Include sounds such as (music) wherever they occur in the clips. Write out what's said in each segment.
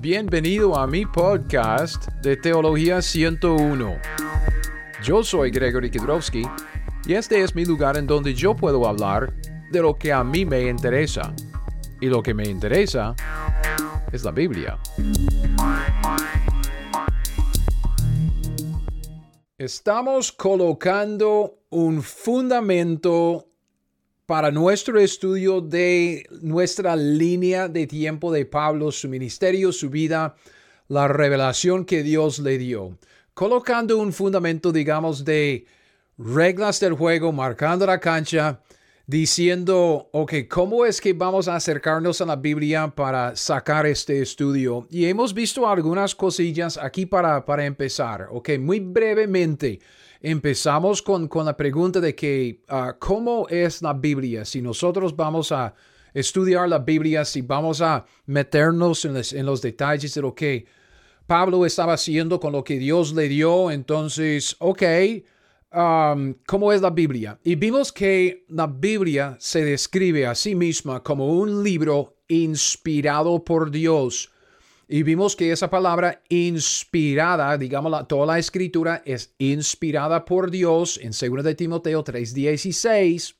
Bienvenido a mi podcast de Teología 101. Yo soy Gregory Kidrowski y este es mi lugar en donde yo puedo hablar de lo que a mí me interesa. Y lo que me interesa es la Biblia. Estamos colocando un fundamento para nuestro estudio de nuestra línea de tiempo de Pablo, su ministerio, su vida, la revelación que Dios le dio. Colocando un fundamento, digamos, de reglas del juego, marcando la cancha, diciendo, ok, ¿cómo es que vamos a acercarnos a la Biblia para sacar este estudio? Y hemos visto algunas cosillas aquí para, para empezar, ok, muy brevemente. Empezamos con, con la pregunta de que, ah, ¿cómo es la Biblia? Si nosotros vamos a estudiar la Biblia, si vamos a meternos en, los detalles de lo que Pablo estaba haciendo con lo que Dios le dio, entonces, ok, um, ¿cómo es la Biblia? Y vimos que la Biblia se describe a sí misma como un libro inspirado por Dios y vimos que esa palabra inspirada, digamos, toda la escritura es inspirada por Dios en 2 de Timoteo 3:16.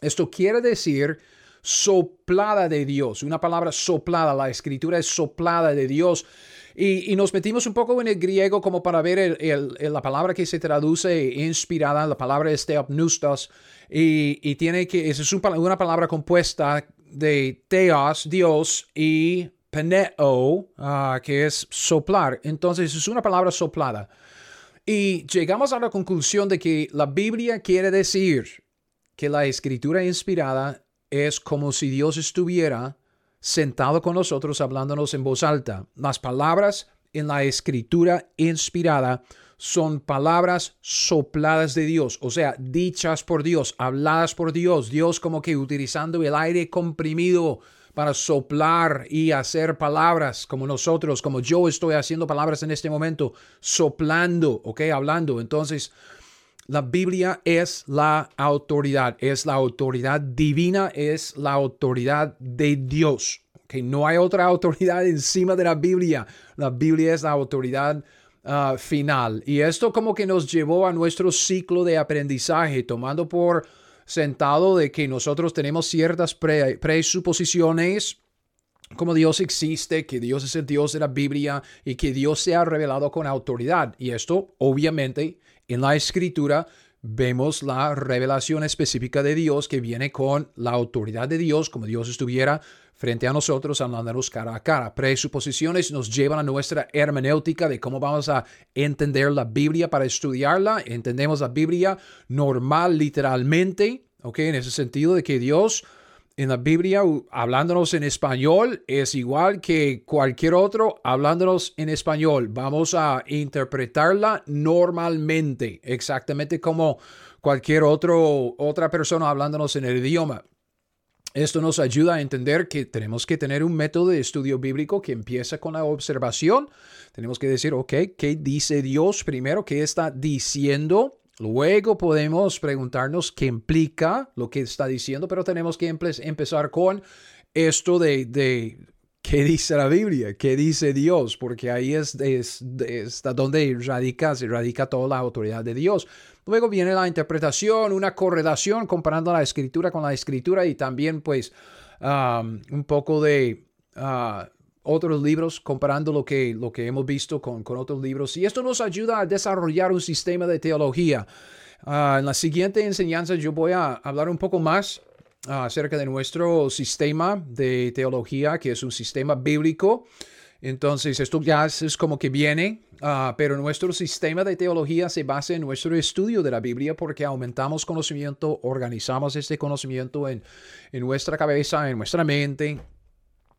Esto quiere decir soplada de Dios, una palabra soplada, la escritura es soplada de Dios. Y, nos metimos un poco en el griego como para ver la palabra que se traduce inspirada, la palabra es theopneustos, y, y tiene que, es una palabra compuesta de teos, Dios, y peneo, ah, que es soplar. Entonces es una palabra soplada. Y llegamos a la conclusión de que la Biblia quiere decir que la escritura inspirada es como si Dios estuviera sentado con nosotros hablándonos en voz alta. Las palabras en la escritura inspirada son palabras sopladas de Dios, o sea, dichas por Dios, habladas por Dios, Dios como que utilizando el aire comprimido para soplar y hacer palabras como nosotros, como yo estoy haciendo palabras en este momento, soplando, ¿ok? Hablando. Entonces, la Biblia es la autoridad, es la autoridad divina, es la autoridad de Dios. que No hay otra (laughs) autoridad encima de la Biblia. La Biblia es la autoridad ah, final. Y esto como que nos llevó a nuestro ciclo de aprendizaje, tomando por sentado de que nosotros tenemos ciertas presuposiciones como Dios existe, que Dios es el Dios de la Biblia y que Dios se ha revelado con autoridad. Y esto, obviamente, en la escritura vemos la revelación específica de Dios que viene con la autoridad de Dios, como Dios estuviera frente a nosotros, hablándonos cara a cara. Presuposiciones nos llevan a nuestra hermenéutica de cómo vamos a entender la Biblia para estudiarla. Entendemos la Biblia normal, literalmente, ¿ok? En ese sentido de que Dios en la Biblia, hablándonos en español, es igual que cualquier otro hablándonos en español. Vamos a interpretarla normalmente, exactamente como cualquier otro, otra persona hablándonos en el idioma. Esto nos ayuda a entender que tenemos que tener un método de estudio bíblico que empieza con la observación. Tenemos que decir, ok, ¿qué dice Dios primero? ¿Qué está diciendo? Luego podemos preguntarnos qué implica lo que está diciendo, pero tenemos que empezar con esto de, de qué dice la Biblia, qué dice Dios, porque ahí es, es, donde radica, se radica toda la autoridad de Dios. Luego viene la interpretación, una correlación comparando la escritura con la escritura y también pues um, un poco de uh, otros libros comparando lo que, lo que hemos visto con, con otros libros. Y esto nos ayuda a desarrollar un sistema de teología. Uh, en la siguiente enseñanza yo voy a hablar un poco más uh, acerca de nuestro sistema de teología, que es un sistema bíblico. Entonces, esto ya es como que viene, ah, pero nuestro sistema de teología se basa en nuestro estudio de la Biblia porque aumentamos conocimiento, organizamos este conocimiento en, en nuestra cabeza, en nuestra mente.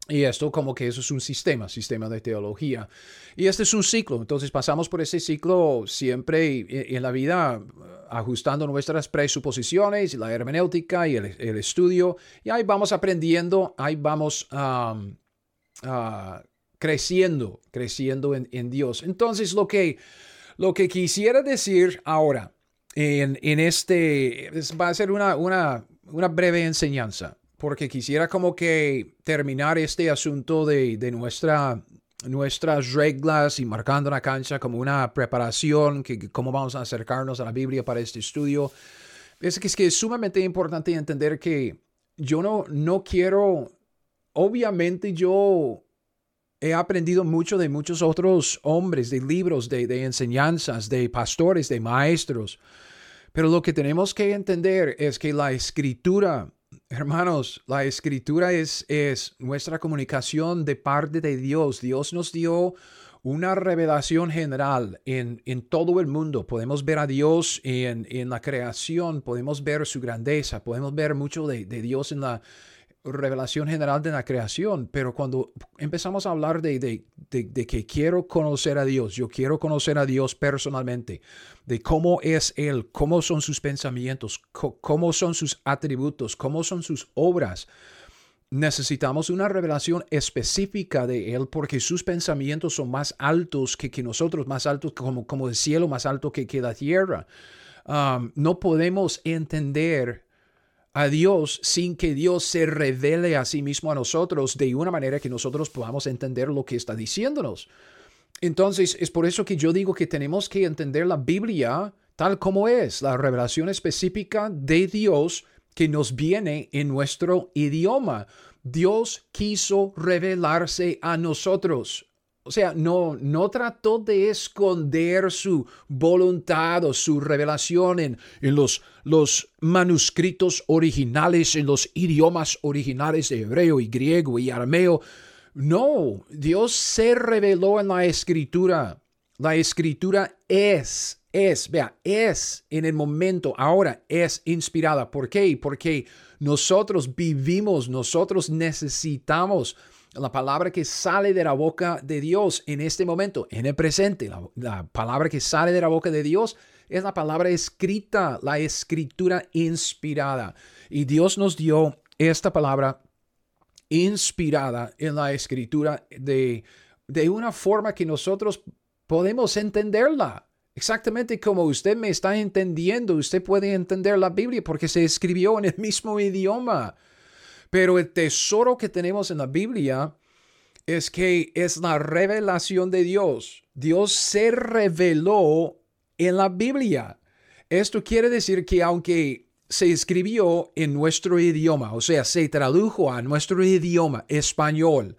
Y esto como que eso es un sistema, sistema de teología. Y este es un ciclo, entonces pasamos por ese ciclo siempre en la vida ajustando nuestras presuposiciones, la hermenéutica y el, estudio. Y ahí vamos aprendiendo, ahí vamos a creciendo, creciendo en, Dios. Entonces, lo que, lo que quisiera decir ahora en, en este va a ser una, una, breve enseñanza, porque quisiera como que terminar este asunto de, de nuestra nuestras reglas y marcando la cancha como una preparación, que, cómo vamos a acercarnos a la Biblia para este estudio. Es que es, que es sumamente importante entender que yo no, no quiero, obviamente yo he aprendido mucho de muchos otros hombres, de libros, de, de enseñanzas, de pastores, de maestros. Pero lo que tenemos que entender es que la escritura Hermanos, la escritura es, es nuestra comunicación de parte de Dios. Dios nos dio una revelación general en, en, todo el mundo. Podemos ver a Dios en, en, la creación, podemos ver su grandeza, podemos ver mucho de, de Dios en la, revelación general de la creación, pero cuando empezamos a hablar de, de, de, que quiero conocer a Dios, yo quiero conocer a Dios personalmente, de cómo es Él, cómo son sus pensamientos, cómo son sus atributos, cómo son sus obras, necesitamos una revelación específica de Él porque sus pensamientos son más altos que, que nosotros, más altos como, como el cielo, más alto que, que la tierra. Um, no podemos entender a Dios sin que Dios se revele a sí mismo a nosotros de una manera que nosotros podamos entender lo que está diciéndonos. Entonces, es por eso que yo digo que tenemos que entender la Biblia tal como es, la revelación específica de Dios que nos viene en nuestro idioma. Dios quiso revelarse a nosotros. O sea, no, no trató de esconder su voluntad o su revelación en, en los, los manuscritos originales, en los idiomas originales de hebreo y griego y arameo. No, Dios se reveló en la escritura. La escritura es, es, vea, es en el momento, ahora es inspirada. ¿Por qué? Porque nosotros vivimos, nosotros necesitamos la palabra que sale de la boca de Dios en este momento, en el presente, la, palabra que sale de la boca de Dios es la palabra escrita, la escritura inspirada. Y Dios nos dio esta palabra inspirada en la escritura de, de una forma que nosotros podemos entenderla. Exactamente como usted me está entendiendo, usted puede entender la Biblia porque se escribió en el mismo idioma. Pero el tesoro que tenemos en la Biblia es que es la revelación de Dios. Dios se reveló en la Biblia. Esto quiere decir que aunque se escribió en nuestro idioma, o sea, se tradujo a nuestro idioma español,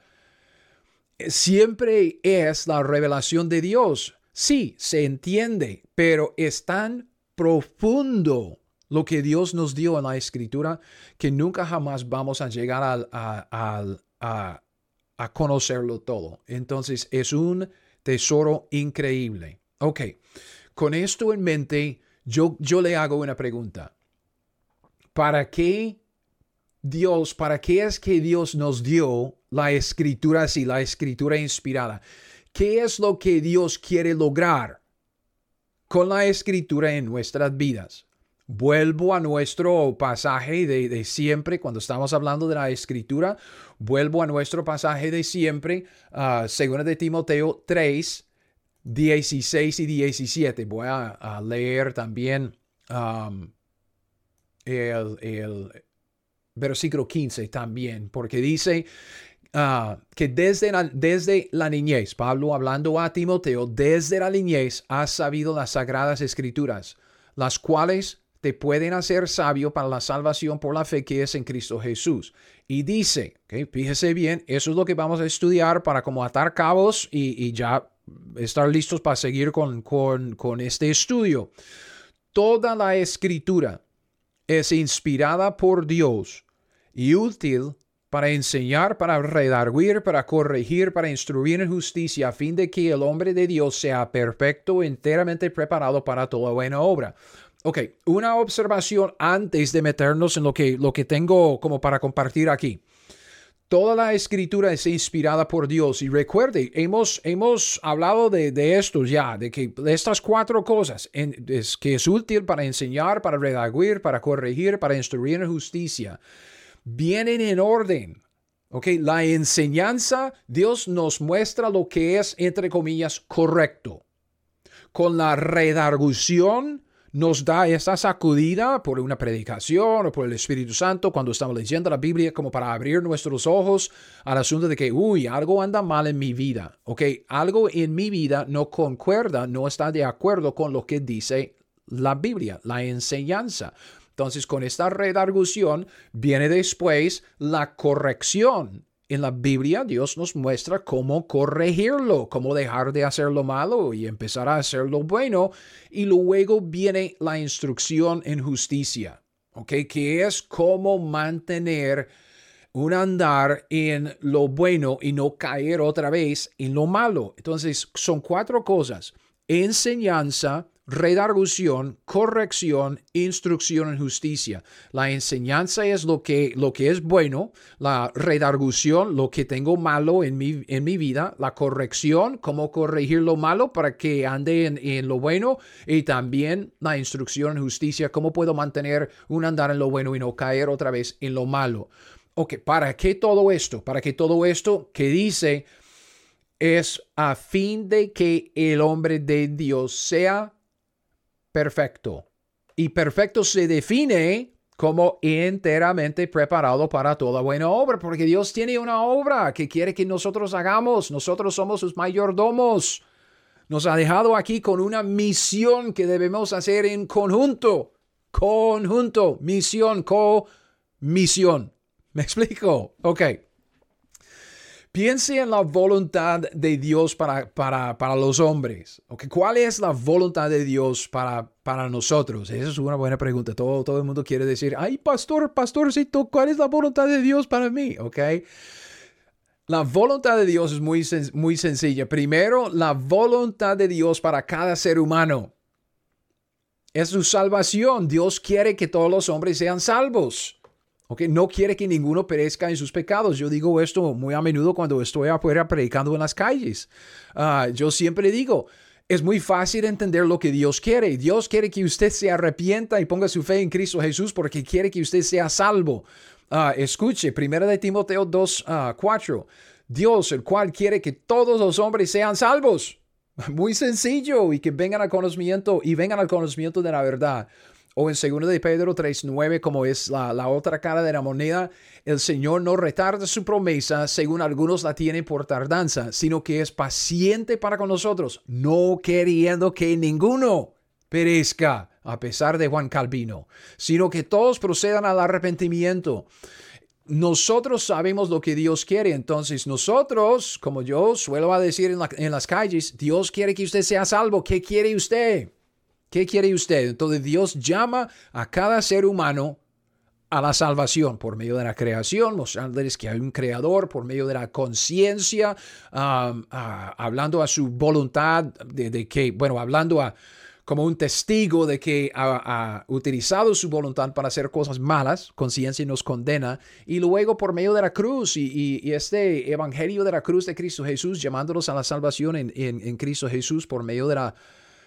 siempre es la revelación de Dios. Sí, se entiende, pero es tan profundo lo que Dios nos dio en la escritura, que nunca jamás vamos a llegar a, conocerlo todo. Entonces es un tesoro increíble. Ok, con esto en mente, yo, yo le hago una pregunta. ¿Para qué Dios, para qué es que Dios nos dio la escritura así, la escritura inspirada? ¿Qué es lo que Dios quiere lograr con la escritura en nuestras vidas? Vuelvo a nuestro pasaje de, siempre, cuando estamos hablando de la escritura, vuelvo a nuestro pasaje de siempre, uh, según de Timoteo 3, 16 y 17. Voy a, leer también el, versículo 15 también, porque dice uh, que desde la, desde la niñez, Pablo hablando a Timoteo, desde la niñez has sabido las sagradas escrituras, las cuales te pueden hacer sabio para la salvación por la fe que es en Cristo Jesús. Y dice, okay, fíjese bien, eso es lo que vamos a estudiar para como atar cabos y, ya estar listos para seguir con, con, con este estudio. Toda la escritura es inspirada por Dios y útil para enseñar, para redarguir, para corregir, para instruir en justicia, a fin de que el hombre de Dios sea perfecto, enteramente preparado para toda buena obra. Ok, una observación antes de meternos en lo que, lo que tengo como para compartir aquí. Toda la escritura es inspirada por Dios y recuerde, hemos, hemos hablado de, de esto ya, de que estas cuatro cosas, es, que es útil para enseñar, para redaguir, para corregir, para instruir en justicia, vienen en orden. Ok, la enseñanza, Dios nos muestra lo que es, entre comillas, correcto. Con la redargución, nos da esa sacudida por una predicación o por el Espíritu Santo cuando estamos leyendo la Biblia como para abrir nuestros ojos al asunto de que, uy, algo anda mal en mi vida, ¿ok? Algo en mi vida no concuerda, no está de acuerdo con lo que dice la Biblia, la enseñanza. Entonces, con esta redargución viene después la corrección en la Biblia Dios nos muestra cómo corregirlo, cómo dejar de hacer lo malo y empezar a hacer lo bueno. Y luego viene la instrucción en justicia. Que es cómo mantener un andar en lo bueno y no caer otra vez en lo malo. Entonces, son cuatro cosas. Enseñanza, redargución, corrección, instrucción en justicia. La enseñanza es lo que, lo que es bueno, la redargución, lo que tengo malo en mi, en mi vida, la corrección, cómo corregir lo malo para que ande en, en lo bueno y también la instrucción en justicia, cómo puedo mantener un andar en lo bueno y no caer otra vez en lo malo. Ok, ¿para qué todo esto? Para que todo esto que dice es a fin de que el hombre de Dios sea perfecto. Y perfecto se define como enteramente preparado para toda buena obra, porque Dios tiene una obra que quiere que nosotros hagamos. Nosotros somos sus mayordomos. Nos ha dejado aquí con una misión que debemos hacer en conjunto. Conjunto, misión, co-misión. ¿Me explico? Ok. Piense en la voluntad de Dios para, para, para los hombres. Okay. ¿Cuál es la voluntad de Dios para, para nosotros? Esa es una buena pregunta. Todo, todo el mundo quiere decir, ay, pastor, pastorcito, ¿cuál es la voluntad de Dios para mí? Ok. La voluntad de Dios es muy, muy sencilla. Primero, la voluntad de Dios para cada ser humano es su salvación. Dios quiere que todos los hombres sean salvos. No quiere que ninguno perezca en sus pecados. Yo digo esto muy a menudo cuando estoy afuera predicando en las calles. Ah, yo siempre digo, es muy fácil entender lo que Dios quiere. Dios quiere que usted se arrepienta y ponga su fe en Cristo Jesús porque quiere que usted sea salvo. Uh, escuche, 1 de Timoteo 2, 4. Ah, Dios, el cual quiere que todos los hombres sean salvos. (laughs) Muy sencillo y que vengan al conocimiento y vengan al conocimiento de la verdad. O en 2 de Pedro 3.9, como es la, la, otra cara de la moneda, el Señor no retarda su promesa, según algunos la tienen por tardanza, sino que es paciente para con nosotros, no queriendo que ninguno perezca, a pesar de Juan Calvino, sino que todos procedan al arrepentimiento. Nosotros sabemos lo que Dios quiere, entonces nosotros, como yo suelo decir en, en las calles, Dios quiere que usted sea salvo. ¿Qué quiere usted? ¿Qué quiere usted? Entonces Dios llama a cada ser humano a la salvación por medio de la creación, mostrándoles que hay un creador, por medio de la conciencia, hablando a su voluntad de, que, bueno, hablando a como un testigo de que ha, utilizado su voluntad para hacer cosas malas, conciencia nos condena, y luego por medio de la cruz y, este evangelio de la cruz de Cristo Jesús, llamándonos a la salvación en Cristo Jesús por medio de la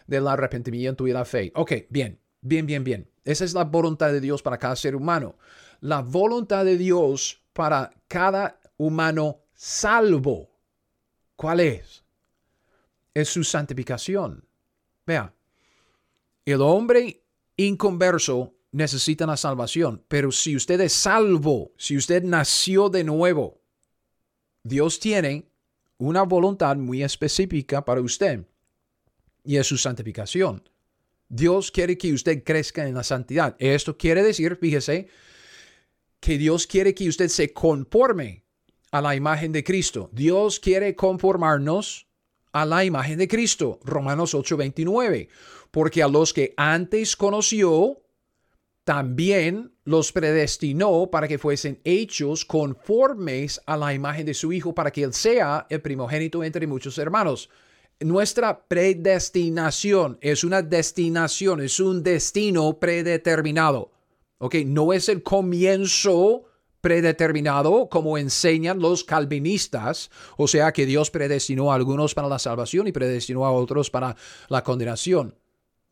del arrepentimiento y la fe. Ok, bien, bien, bien, bien. Esa es la voluntad de Dios para cada ser humano. La voluntad de Dios para cada humano salvo. ¿Cuál es? Es su santificación. Vea, el hombre inconverso necesita la salvación, pero si usted es salvo, si usted nació de nuevo, Dios tiene una voluntad muy específica para usted y es su santificación. Dios quiere que usted crezca en la santidad. Esto quiere decir, fíjese, que Dios quiere que usted se conforme a la imagen de Cristo. Dios quiere conformarnos a la imagen de Cristo. Romanos 8:29. Porque a los que antes conoció, también los predestinó para que fuesen hechos conformes a la imagen de su Hijo, para que Él sea el primogénito entre muchos hermanos nuestra predestinación es una destinación, es un destino predeterminado. ¿Ok? No es el comienzo predeterminado como enseñan los calvinistas, o sea que Dios predestinó a algunos para la salvación y predestinó a otros para la condenación.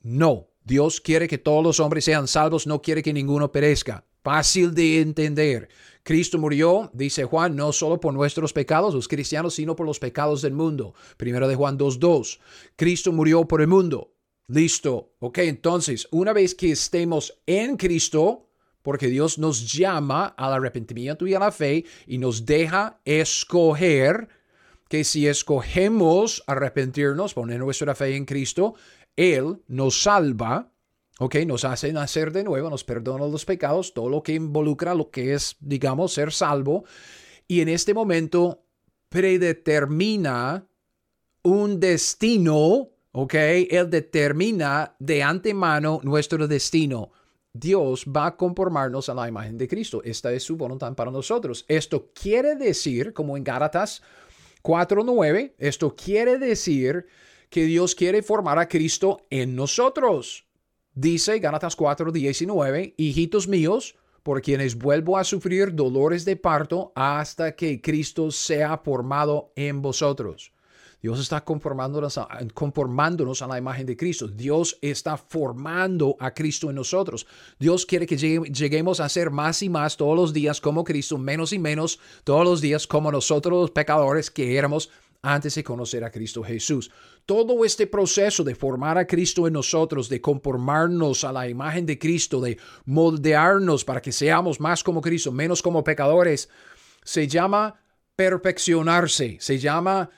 No, Dios quiere que todos los hombres sean salvos, no quiere que ninguno perezca. Fácil de entender. Cristo murió, dice Juan, no solo por nuestros pecados, los cristianos, sino por los pecados del mundo. Primero de Juan 2.2. Cristo murió por el mundo. Listo. Ok, entonces, una vez que estemos en Cristo, porque Dios nos llama al arrepentimiento y a la fe y nos deja escoger que si escogemos arrepentirnos, poner nuestra fe en Cristo, Él nos salva, ok, nos hace nacer de nuevo, nos perdona los pecados, todo lo que involucra lo que es, digamos, ser salvo. Y en este momento predetermina un destino, ok, Él determina de antemano nuestro destino. Dios va a conformarnos a la imagen de Cristo. Esta es su voluntad para nosotros. Esto quiere decir, como en Gálatas 4.9, esto quiere decir que Dios quiere formar a Cristo en nosotros. Dice Gálatas 4.19, hijitos míos, por quienes vuelvo a sufrir dolores de parto hasta que Cristo sea formado en vosotros. Dios está conformándonos a, conformándonos la imagen de Cristo. Dios está formando a Cristo en nosotros. Dios quiere que lleguemos a ser más y más todos los días como Cristo, menos y menos todos los días como nosotros los pecadores que éramos antes de conocer a Cristo Jesús. Todo este proceso de formar a Cristo en nosotros, de conformarnos a la imagen de Cristo, de moldearnos para que seamos más como Cristo, menos como pecadores, se llama perfeccionarse, se llama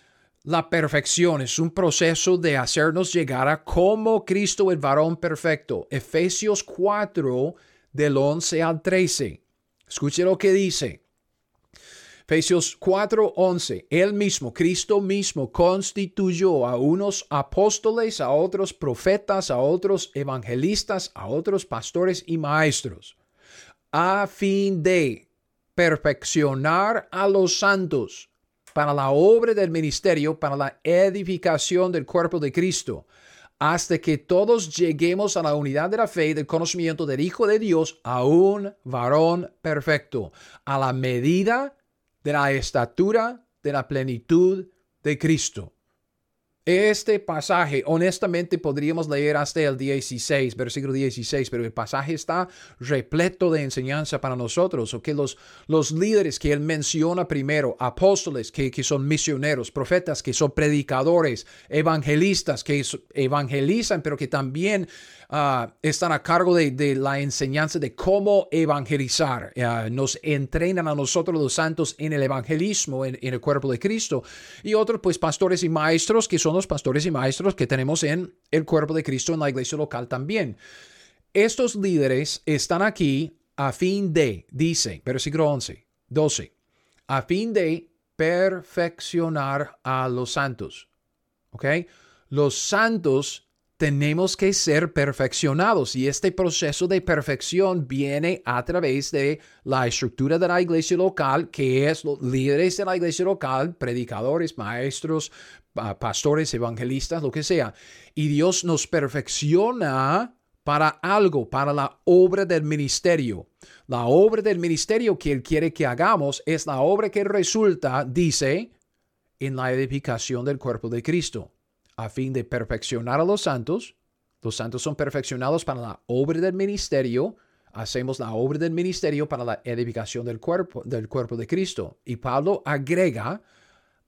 la perfección es un proceso de hacernos llegar a como Cristo el varón perfecto. Efesios 4 del 11 al 13. Escuche lo que dice. Efesios 4:11, Él mismo, Cristo mismo, constituyó a unos apóstoles, a otros profetas, a otros evangelistas, a otros pastores y maestros, a fin de perfeccionar a los santos para la obra del ministerio, para la edificación del cuerpo de Cristo, hasta que todos lleguemos a la unidad de la fe y del conocimiento del Hijo de Dios, a un varón perfecto, a la medida de la estatura de la plenitud de Cristo. Este pasaje, honestamente, podríamos leer hasta el 16, versículo 16, pero el pasaje está repleto de enseñanza para nosotros, o que los, los líderes que él menciona primero, apóstoles que, que son misioneros, profetas que son predicadores, evangelistas que evangelizan, pero que también Ah, están a cargo de, la enseñanza de cómo evangelizar. Ah, nos entrenan a nosotros los santos en el evangelismo, en, el cuerpo de Cristo. Y otros, pues, pastores y maestros, que son los pastores y maestros que tenemos en el cuerpo de Cristo en la iglesia local también. Estos líderes están aquí a fin de, dice, versículo 11, 12, a fin de perfeccionar a los santos. ¿Ok? Los santos tenemos que ser perfeccionados y este proceso de perfección viene a través de la estructura de la iglesia local, que es los líderes de la iglesia local, predicadores, maestros, pastores, evangelistas, lo que sea. Y Dios nos perfecciona para algo, para la obra del ministerio. La obra del ministerio que Él quiere que hagamos es la obra que resulta, dice, en la edificación del cuerpo de Cristo a fin de perfeccionar a los santos. Los santos son perfeccionados para la obra del ministerio. Hacemos la obra del ministerio para la edificación del cuerpo, del cuerpo de Cristo. Y Pablo agrega,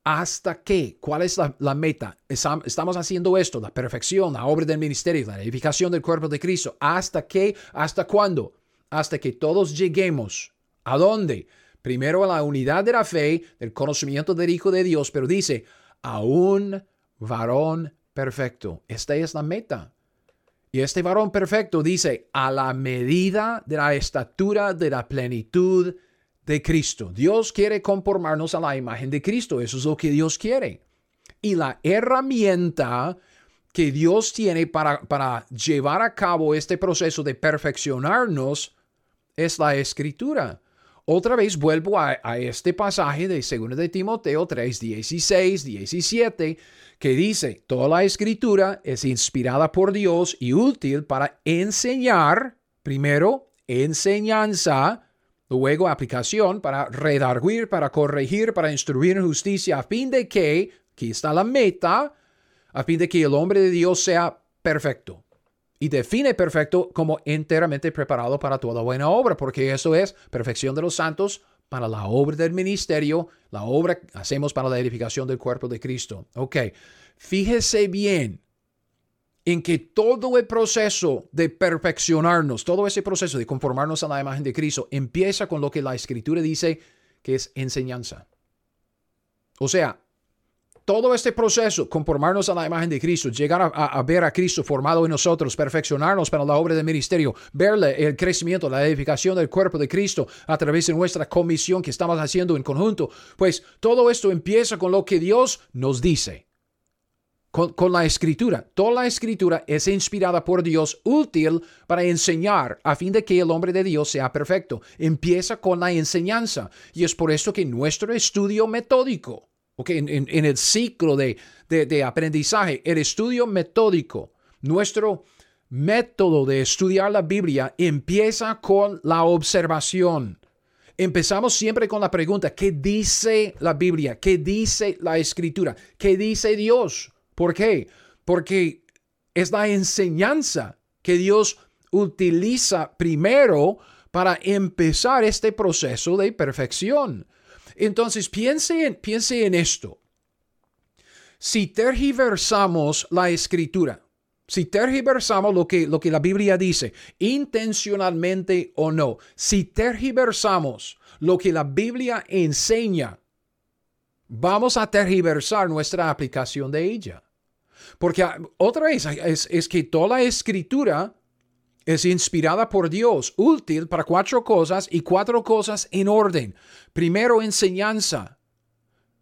¿hasta qué? ¿Cuál es la, meta? Estamos haciendo esto, la perfección, la obra del ministerio, la edificación del cuerpo de Cristo. ¿Hasta qué? ¿Hasta cuándo? Hasta que todos lleguemos. ¿A dónde? Primero a la unidad de la fe, del conocimiento del Hijo de Dios, pero dice, aún varón perfecto. Esta es la meta. Y este varón perfecto dice, a la medida de la estatura de la plenitud de Cristo. Dios quiere conformarnos a la imagen de Cristo. Eso es lo que Dios quiere. Y la herramienta que Dios tiene para, para llevar a cabo este proceso de perfeccionarnos es la escritura. Otra vez vuelvo a, este pasaje de 2 de Timoteo 3, 16, 17, que dice, toda la escritura es inspirada por Dios y útil para enseñar, primero, enseñanza, luego aplicación, para redarguir, para corregir, para instruir en justicia, a fin de que, aquí está la meta, a fin de que el hombre de Dios sea perfecto y define perfecto como enteramente preparado para toda buena obra, porque eso es perfección de los santos para la obra del ministerio, la obra que hacemos para la edificación del cuerpo de Cristo. Ok, fíjese bien, en que todo el proceso de perfeccionarnos, todo ese proceso de conformarnos a la imagen de Cristo, empieza con lo que la Escritura dice que es enseñanza. O sea, todo este proceso, conformarnos a la imagen de Cristo, llegar a, ver a Cristo formado en nosotros, perfeccionarnos para la obra del ministerio, verle el crecimiento, la edificación del cuerpo de Cristo a través de nuestra comisión que estamos haciendo en conjunto, pues todo esto empieza con lo que Dios nos dice con, la escritura. Toda la escritura es inspirada por Dios, útil para enseñar a fin de que el hombre de Dios sea perfecto. Empieza con la enseñanza y es por eso que nuestro estudio metódico, okay, en, el ciclo de, de aprendizaje, el estudio metódico, nuestro método de estudiar la Biblia empieza con la observación. Empezamos siempre con la pregunta, ¿qué dice la Biblia? ¿Qué dice la Escritura? ¿Qué dice Dios? ¿Por qué? Porque es la enseñanza que Dios utiliza primero para empezar este proceso de perfección. Entonces, piense en, piense en esto. Si tergiversamos la escritura, si tergiversamos lo que, lo que la Biblia dice, intencionalmente o no, si tergiversamos lo que la Biblia enseña, vamos a tergiversar nuestra aplicación de ella. Porque ah, otra vez es, que toda la escritura es inspirada por Dios, útil para cuatro cosas y cuatro cosas en orden. Primero, enseñanza.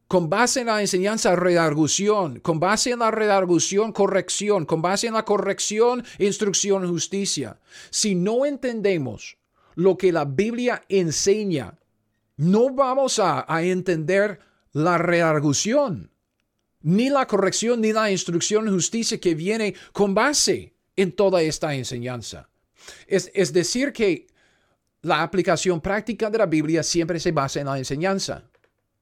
Con base en la enseñanza, redargución. Con base en la redargución, corrección. Con base en la corrección, instrucción, justicia. Si no entendemos lo que la Biblia enseña, no vamos a, entender la redargución ni la corrección ni la instrucción justicia que viene con base en toda esta enseñanza. Es, es decir, que la aplicación práctica de la Biblia siempre se basa en la enseñanza.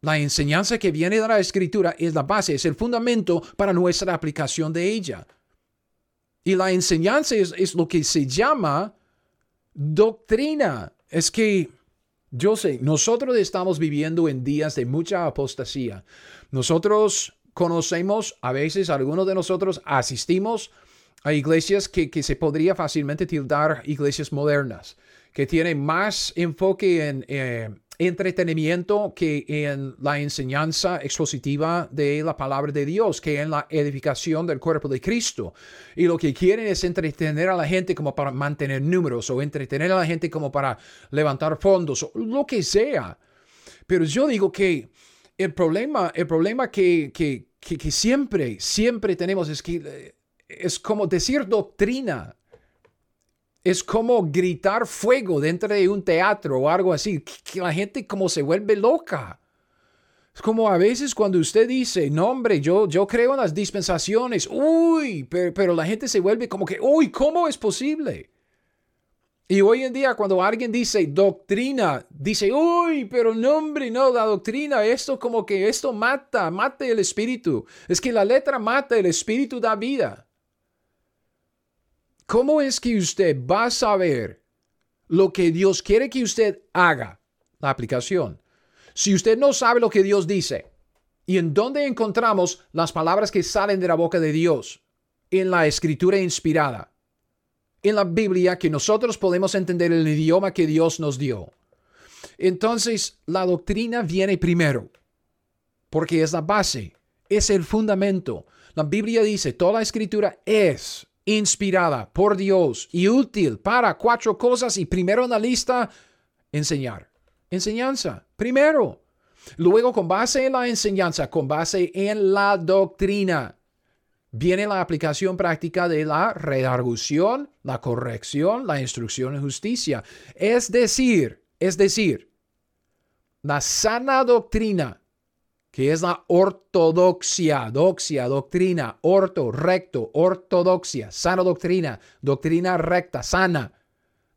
La enseñanza que viene de la escritura es la base, es el fundamento para nuestra aplicación de ella. Y la enseñanza es, es lo que se llama doctrina. Es que, yo sé, nosotros estamos viviendo en días de mucha apostasía. Nosotros conocemos, a veces algunos de nosotros asistimos a iglesias que, se podría fácilmente tildar iglesias modernas, que tienen más enfoque en eh, entretenimiento que en la enseñanza expositiva de la palabra de Dios, que en la edificación del cuerpo de Cristo. Y lo que quieren es entretener a la gente como para mantener números o entretener a la gente como para levantar fondos o lo que sea. Pero yo digo que el problema, el problema que, que, que, siempre, siempre tenemos es que eh, es como decir doctrina. Es como gritar fuego dentro de un teatro o algo así, que, la gente como se vuelve loca. Es como a veces cuando usted dice, no hombre, yo, yo creo en las dispensaciones, uy, pero, pero la gente se vuelve como que, uy, ¿cómo es posible? Y hoy en día cuando alguien dice doctrina, dice, uy, pero no, hombre, no, la doctrina, esto como que esto mata, mata el espíritu. Es que la letra mata, el espíritu da vida. ¿Cómo es que usted va a saber lo que Dios quiere que usted haga? La aplicación. Si usted no sabe lo que Dios dice, ¿y en dónde encontramos las palabras que salen de la boca de Dios? En la escritura inspirada en la Biblia que nosotros podemos entender el idioma que Dios nos dio. Entonces, la doctrina viene primero, porque es la base, es el fundamento. La Biblia dice, toda escritura es inspirada por Dios y útil para cuatro cosas y primero en la lista, enseñar. Enseñanza, primero. Luego, con base en la enseñanza, con base en la doctrina, viene la aplicación práctica de la redargución, la corrección, la instrucción en justicia. Es decir, es decir, la sana doctrina, que es la ortodoxia, doxia, doctrina, orto, recto, ortodoxia, sana doctrina, doctrina recta, sana.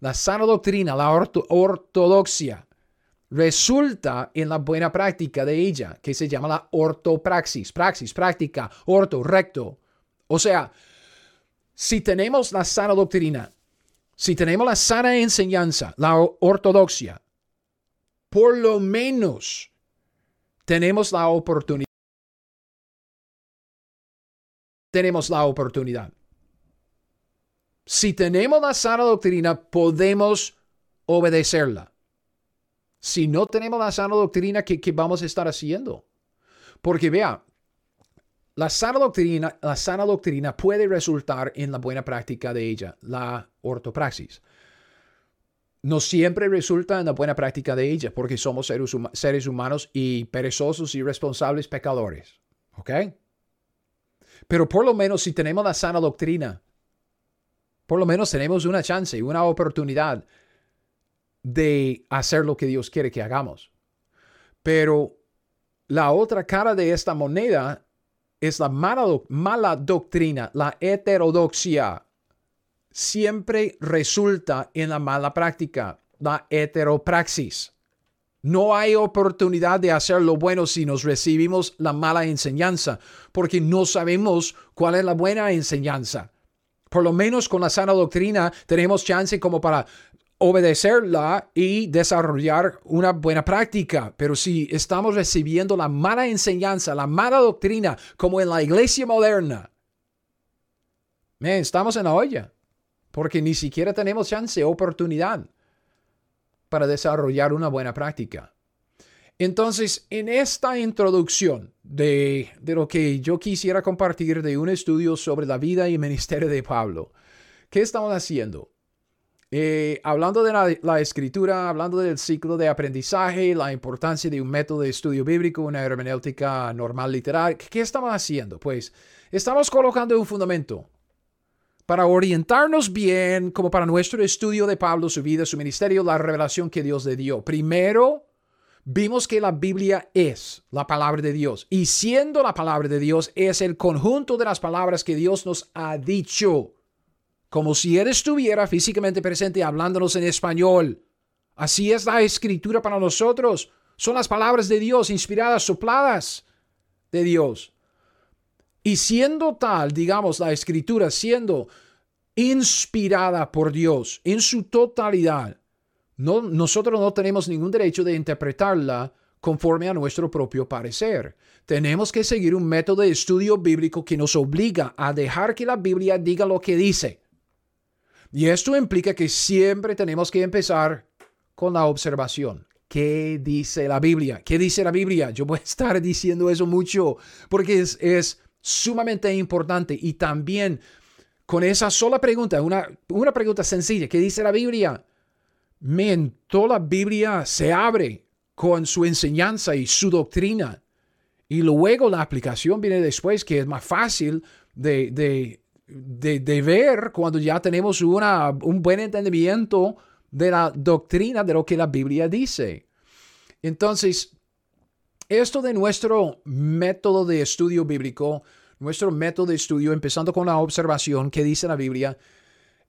La sana doctrina, la ortodoxia, resulta en la buena práctica de ella, que se llama la ortopraxis, praxis, práctica, orto, recto, o sea, si tenemos la sana doctrina, si tenemos la sana enseñanza, la ortodoxia, por lo menos tenemos la oportunidad. Tenemos la oportunidad Si tenemos la sana doctrina, podemos obedecerla. Si no tenemos la sana doctrina, ¿qué, vamos a estar haciendo? Porque vea, la sana, doctrina, la sana doctrina puede resultar en la buena práctica de ella, la ortopraxis. No siempre resulta en la buena práctica de ella, porque somos seres, humanos y perezosos, irresponsables, pecadores. ¿Ok? Pero por lo menos si tenemos la sana doctrina, por lo menos tenemos una chance, una oportunidad de hacer lo que Dios quiere que hagamos. Pero la otra cara de esta moneda es la mala, doctrina, la heterodoxia. Siempre resulta en la mala práctica, la heteropraxis. No hay oportunidad de hacer lo bueno si nos recibimos la mala enseñanza, porque no sabemos cuál es la buena enseñanza. Por lo menos con la sana doctrina tenemos chance como para obedecerla y desarrollar una buena práctica. Pero si estamos recibiendo la mala enseñanza, la mala doctrina, como en la iglesia moderna, estamos en la olla, porque ni siquiera tenemos chance, oportunidad para desarrollar una buena práctica. Entonces, en esta introducción de, de, lo que yo quisiera compartir de un estudio sobre la vida y ministerio de Pablo, ¿qué estamos haciendo? Eh, hablando de la, escritura, hablando del ciclo de aprendizaje, la importancia de un método de estudio bíblico, una hermenéutica normal literal, ¿qué estamos haciendo? Pues estamos colocando un fundamento para orientarnos bien, como para nuestro estudio de Pablo, su vida, su ministerio, la revelación que Dios le dio. Primero, vimos que la Biblia es la palabra de Dios y siendo la palabra de Dios es el conjunto de las palabras que Dios nos ha dicho como si Él estuviera físicamente presente hablándonos en español. Así es la escritura para nosotros. Son las palabras de Dios, inspiradas, sopladas de Dios. Y siendo tal, digamos, la escritura siendo inspirada por Dios en su totalidad, no, nosotros no tenemos ningún derecho de interpretarla conforme a nuestro propio parecer. Tenemos que seguir un método de estudio bíblico que nos obliga a dejar que la Biblia diga lo que dice y esto implica que siempre tenemos que empezar con la observación. ¿Qué dice la Biblia? ¿Qué dice la Biblia? Yo voy a estar (laughs) diciendo eso mucho porque es, sumamente importante y también con esa sola pregunta, una, una pregunta sencilla, ¿qué dice la Biblia? Men, toda la Biblia se abre con su enseñanza y su doctrina. Y luego la aplicación viene después, que es más fácil de, de de, ver cuando ya tenemos una, un buen entendimiento de la doctrina de lo que la Biblia dice. Entonces, esto de nuestro método de estudio bíblico, nuestro método de estudio, empezando con la observación que dice la Biblia,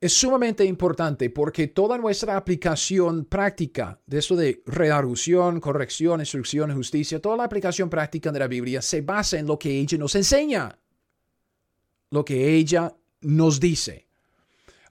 es sumamente importante porque toda nuestra aplicación práctica de eso de redarución, corrección, instrucción, justicia, toda la aplicación práctica de la Biblia se basa en lo que ella nos enseña lo que ella nos dice.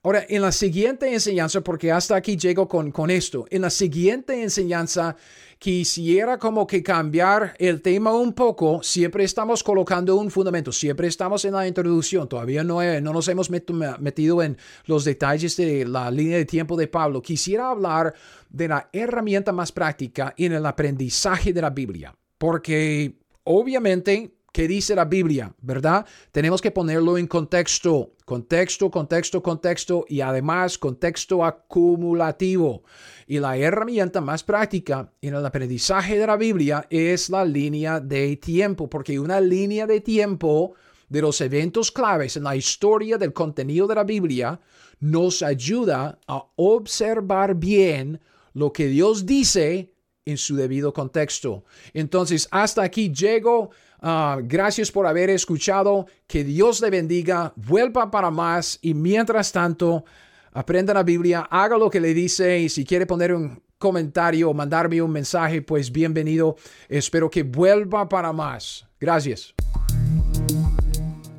Ahora, en la siguiente enseñanza, porque hasta aquí llego con, con esto, en la siguiente enseñanza quisiera como que cambiar el tema un poco. Siempre estamos colocando un fundamento, siempre estamos en la introducción, todavía no, no nos hemos metido en los detalles de la línea de tiempo de Pablo. Quisiera hablar de la herramienta más práctica en el aprendizaje de la Biblia, porque obviamente ¿Qué dice la Biblia? ¿Verdad? Tenemos que ponerlo en contexto, contexto, contexto, contexto y además contexto acumulativo. Y la herramienta más práctica en el aprendizaje de la Biblia es la línea de tiempo, porque una línea de tiempo de los eventos claves en la historia del contenido de la Biblia nos ayuda a observar bien lo que Dios dice en su debido contexto. Entonces, hasta aquí llego. Ah, gracias por haber escuchado. Que Dios le bendiga. Vuelva para más. Y mientras tanto, aprenda la Biblia. Haga lo que le dice. Y si quiere poner un comentario o mandarme un mensaje, pues bienvenido. Espero que vuelva para más. Gracias.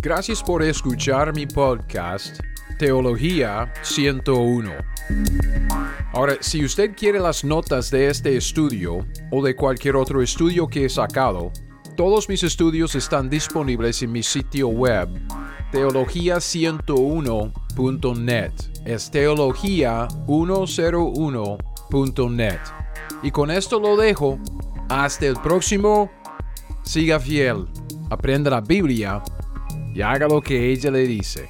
Gracias por escuchar mi podcast Teología 101. Ahora, si usted quiere las notas de este estudio o de cualquier otro estudio que he sacado, todos mis estudios están disponibles en mi sitio web teología101.com. 101.net. Es teología101.net. Y con esto lo dejo. Hasta el próximo. Siga fiel. Aprenda la Biblia y haga lo que ella le dice.